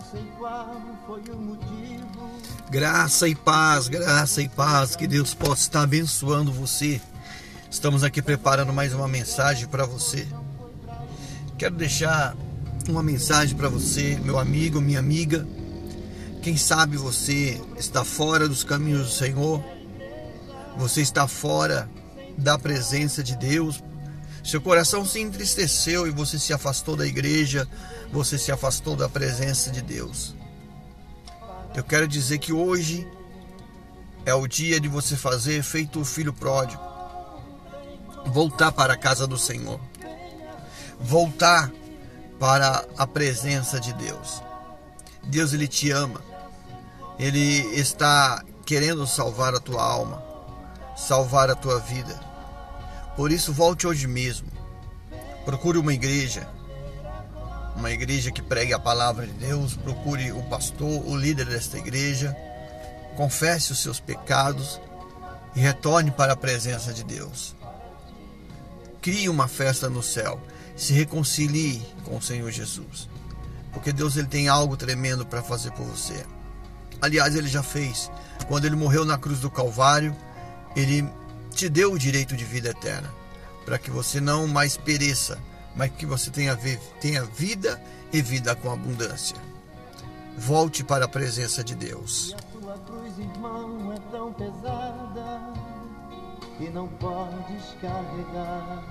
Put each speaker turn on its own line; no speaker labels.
sei qual foi o motivo.
Graça e paz, graça e paz, que Deus possa estar abençoando você. Estamos aqui preparando mais uma mensagem para você. Quero deixar uma mensagem para você, meu amigo, minha amiga. Quem sabe você está fora dos caminhos do Senhor, você está fora da presença de Deus, seu coração se entristeceu e você se afastou da igreja, você se afastou da presença de Deus. Eu quero dizer que hoje é o dia de você fazer feito o filho pródigo. Voltar para a casa do Senhor. Voltar para a presença de Deus. Deus ele te ama. Ele está querendo salvar a tua alma, salvar a tua vida. Por isso, volte hoje mesmo. Procure uma igreja, uma igreja que pregue a palavra de Deus. Procure o pastor, o líder desta igreja. Confesse os seus pecados e retorne para a presença de Deus. Crie uma festa no céu. Se reconcilie com o Senhor Jesus. Porque Deus ele tem algo tremendo para fazer por você. Aliás, ele já fez. Quando ele morreu na cruz do Calvário, ele te deu o direito de vida eterna, para que você não mais pereça, mas que você tenha, tenha vida e vida com abundância. Volte para a presença de Deus.
E a tua cruz, irmão, é tão pesada não podes carregar.